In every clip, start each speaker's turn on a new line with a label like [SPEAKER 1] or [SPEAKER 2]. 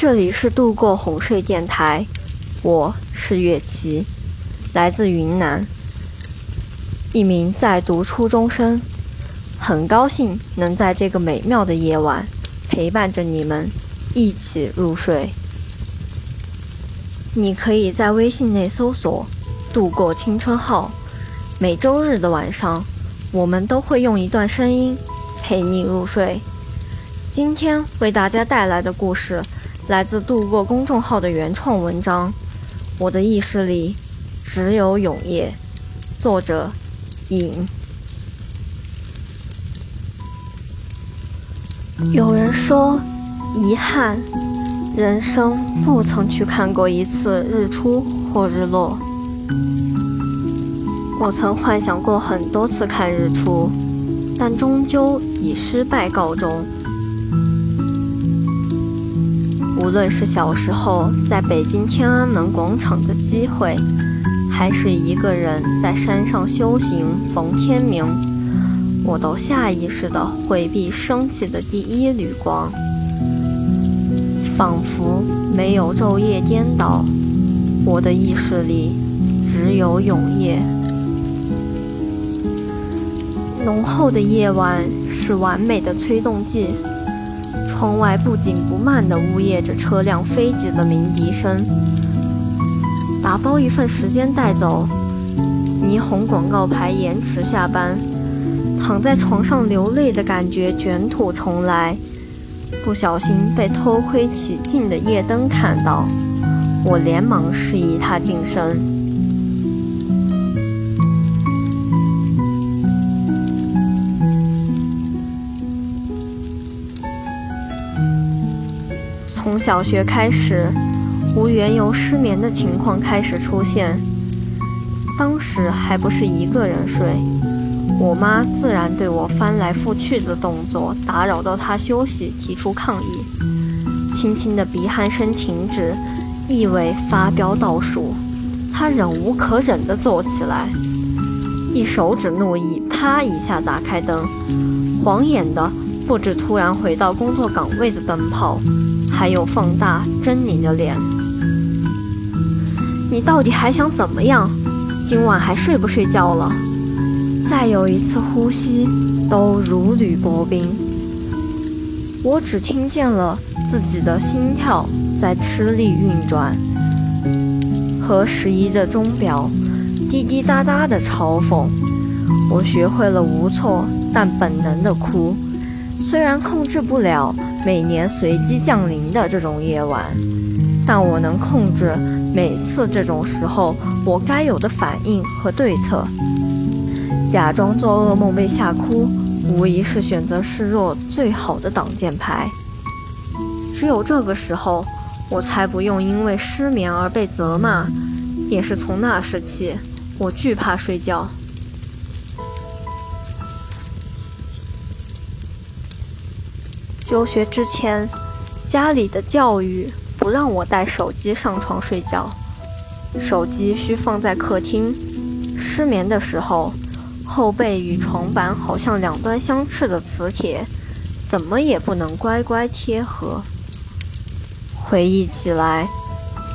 [SPEAKER 1] 这里是度过哄睡电台，我是月琪，来自云南，一名在读初中生，很高兴能在这个美妙的夜晚陪伴着你们一起入睡。你可以在微信内搜索“度过青春号”，每周日的晚上，我们都会用一段声音陪你入睡。今天为大家带来的故事。来自度过公众号的原创文章《我的意识里只有永夜》，作者影。有人说，遗憾，人生不曾去看过一次日出或日落。我曾幻想过很多次看日出，但终究以失败告终。无论是小时候在北京天安门广场的机会，还是一个人在山上修行逢天明，我都下意识地回避升起的第一缕光，仿佛没有昼夜颠倒，我的意识里只有永夜。浓厚的夜晚是完美的催动剂。窗外不紧不慢地呜咽着车辆飞疾的鸣笛声。打包一份时间带走，霓虹广告牌延迟下班，躺在床上流泪的感觉卷土重来。不小心被偷窥起劲的夜灯看到，我连忙示意他晋升。从小学开始，无缘由失眠的情况开始出现。当时还不是一个人睡，我妈自然对我翻来覆去的动作打扰到她休息，提出抗议。轻轻的鼻鼾声停止，意味发飙倒数。她忍无可忍地坐起来，一手指怒意，啪一下打开灯。晃眼的不止突然回到工作岗位的灯泡。还有放大狰狞的脸，你到底还想怎么样？今晚还睡不睡觉了？再有一次呼吸都如履薄冰。我只听见了自己的心跳在吃力运转，和时宜的钟表滴滴答答的嘲讽。我学会了无措但本能的哭，虽然控制不了。每年随机降临的这种夜晚，但我能控制每次这种时候我该有的反应和对策。假装做噩梦被吓哭，无疑是选择示弱最好的挡箭牌。只有这个时候，我才不用因为失眠而被责骂。也是从那时起，我惧怕睡觉。休学之前，家里的教育不让我带手机上床睡觉，手机需放在客厅。失眠的时候，后背与床板好像两端相斥的磁铁，怎么也不能乖乖贴合。回忆起来，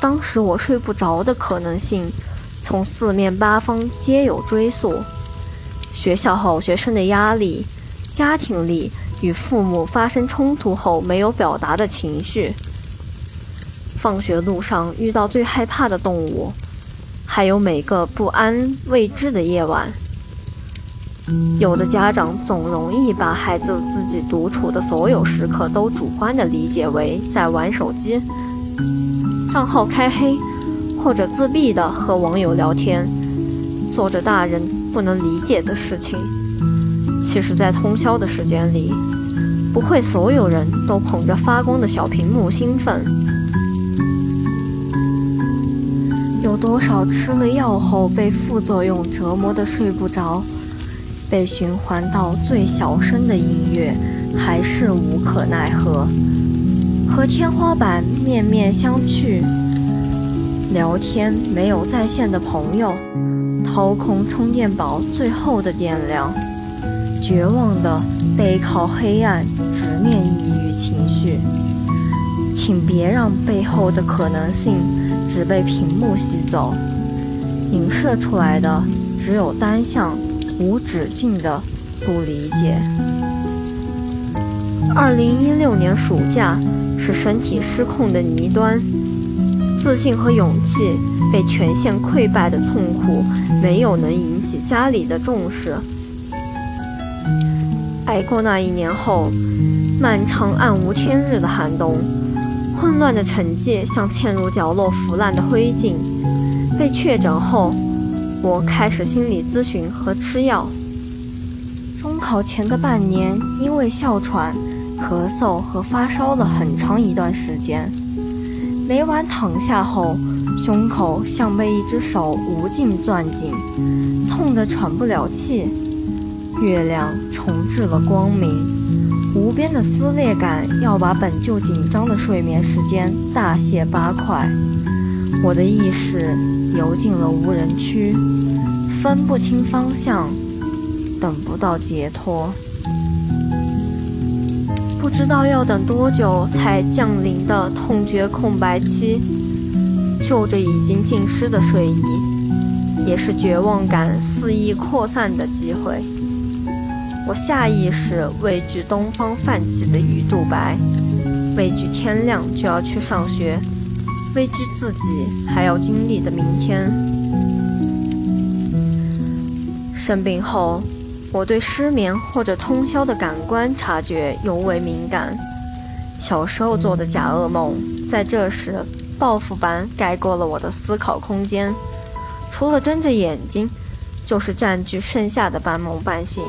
[SPEAKER 1] 当时我睡不着的可能性，从四面八方皆有追溯：学校好学生的压力，家庭里。与父母发生冲突后没有表达的情绪，放学路上遇到最害怕的动物，还有每个不安未知的夜晚。有的家长总容易把孩子自己独处的所有时刻都主观地理解为在玩手机、账号开黑，或者自闭地和网友聊天，做着大人不能理解的事情。其实，在通宵的时间里，不会所有人都捧着发光的小屏幕兴奋。有多少吃了药后被副作用折磨得睡不着，被循环到最小声的音乐，还是无可奈何，和天花板面面相觑。聊天没有在线的朋友，掏空充电宝最后的电量。绝望的背靠黑暗，直面抑郁情绪。请别让背后的可能性只被屏幕吸走，影射出来的只有单向、无止境的不理解。二零一六年暑假是身体失控的泥端，自信和勇气被全线溃败的痛苦，没有能引起家里的重视。挨过那一年后，漫长暗无天日的寒冬，混乱的成绩像嵌入角落腐烂的灰烬。被确诊后，我开始心理咨询和吃药。中考前的半年，因为哮喘、咳嗽和发烧了很长一段时间，每晚躺下后，胸口像被一只手无尽攥紧，痛得喘不了气。月亮重置了光明，无边的撕裂感要把本就紧张的睡眠时间大卸八块。我的意识游进了无人区，分不清方向，等不到解脱，不知道要等多久才降临的痛觉空白期。就着已经浸湿的睡意，也是绝望感肆意扩散的机会。我下意识畏惧东方泛起的鱼肚白，畏惧天亮就要去上学，畏惧自己还要经历的明天。生病后，我对失眠或者通宵的感官察觉尤为敏感。小时候做的假噩梦，在这时报复般盖过了我的思考空间，除了睁着眼睛，就是占据剩下的半梦半醒。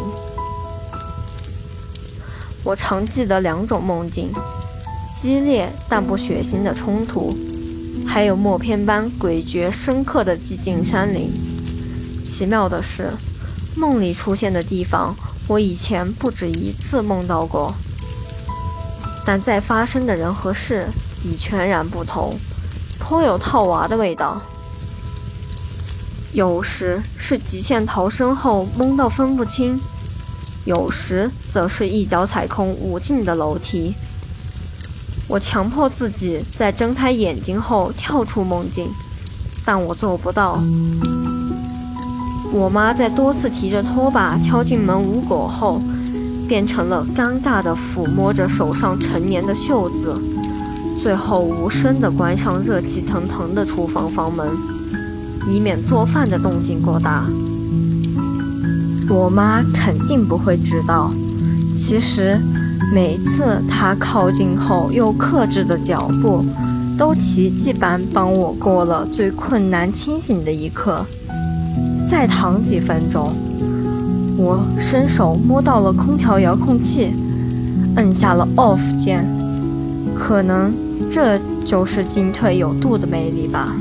[SPEAKER 1] 我常记得两种梦境：激烈但不血腥的冲突，还有默片般诡谲深刻的寂静山林。奇妙的是，梦里出现的地方，我以前不止一次梦到过，但在发生的人和事已全然不同，颇有套娃的味道。有时是极限逃生后懵到分不清。有时则是一脚踩空无尽的楼梯。我强迫自己在睁开眼睛后跳出梦境，但我做不到。我妈在多次提着拖把敲进门无果后，变成了尴尬地抚摸着手上陈年的袖子，最后无声地关上热气腾腾的厨房房门，以免做饭的动静过大。我妈肯定不会知道，其实每次她靠近后又克制的脚步，都奇迹般帮我过了最困难清醒的一刻。再躺几分钟，我伸手摸到了空调遥控器，摁下了 off 键。可能这就是进退有度的魅力吧。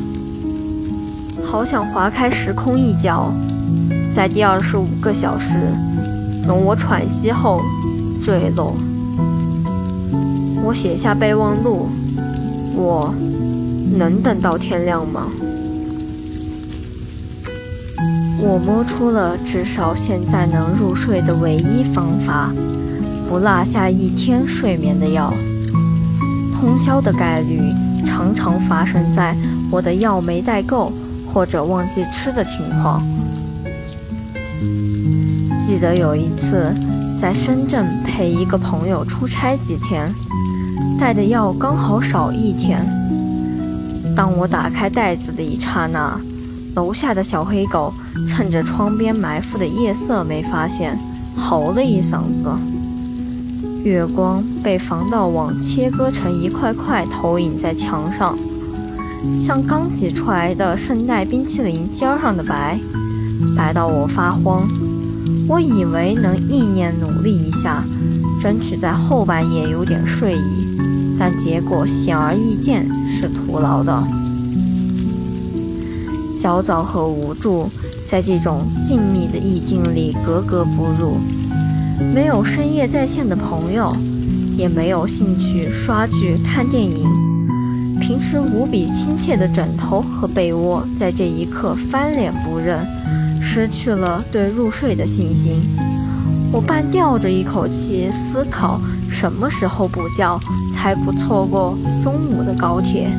[SPEAKER 1] 好想划开时空一角。在第二十五个小时，容我喘息后坠落。我写下备忘录：我能等到天亮吗？我摸出了至少现在能入睡的唯一方法，不落下一天睡眠的药。通宵的概率常常发生在我的药没带够或者忘记吃的情况。记得有一次在深圳陪一个朋友出差几天，带的药刚好少一天。当我打开袋子的一刹那，楼下的小黑狗趁着窗边埋伏的夜色没发现，嚎了一嗓子。月光被防盗网切割成一块块，投影在墙上，像刚挤出来的圣代冰淇淋尖上的白，白到我发慌。我以为能意念努力一下，争取在后半夜有点睡意，但结果显而易见是徒劳的。焦躁和无助在这种静谧的意境里格格不入，没有深夜在线的朋友，也没有兴趣刷剧看电影，平时无比亲切的枕头和被窝在这一刻翻脸不认。失去了对入睡的信心，我半吊着一口气，思考什么时候补觉才不错过中午的高铁。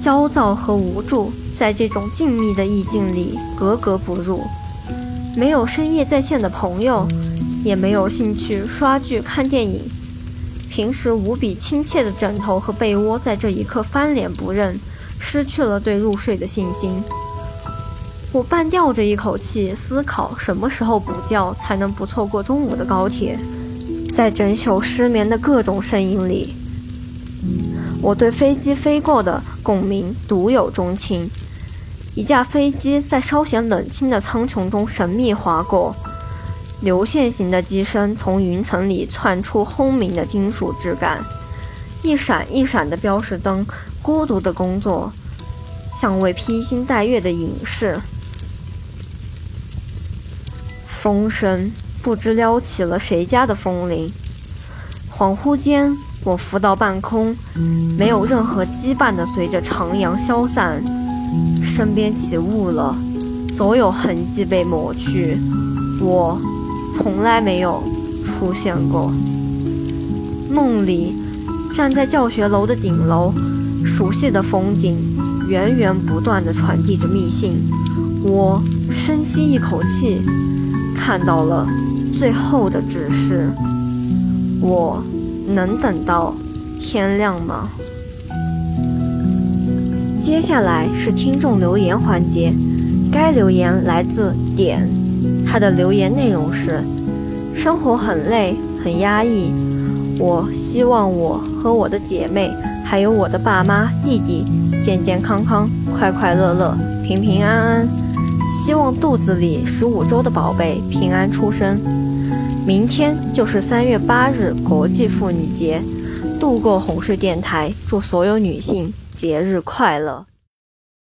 [SPEAKER 1] 焦躁和无助在这种静谧的意境里格格不入。没有深夜在线的朋友，也没有兴趣刷剧看电影。平时无比亲切的枕头和被窝，在这一刻翻脸不认，失去了对入睡的信心。我半吊着一口气，思考什么时候补觉才能不错过中午的高铁。在整宿失眠的各种声音里，我对飞机飞过的共鸣独有钟情。一架飞机在稍显冷清的苍穹中神秘划过，流线型的机身从云层里窜出轰鸣的金属质感。一闪一闪的标识灯，孤独的工作，像位披星戴月的隐士。风声不知撩起了谁家的风铃。恍惚间，我浮到半空，没有任何羁绊的随着长阳消散。身边起雾了，所有痕迹被抹去。我从来没有出现过。梦里，站在教学楼的顶楼，熟悉的风景源源不断地传递着密信。我深吸一口气。看到了最后的指示，我能等到天亮吗？接下来是听众留言环节，该留言来自点，他的留言内容是：生活很累，很压抑，我希望我和我的姐妹，还有我的爸妈、弟弟健健康康、快快乐乐、平平安安。希望肚子里十五周的宝贝平安出生。明天就是三月八日国际妇女节，度过哄睡电台祝所有女性节日快乐。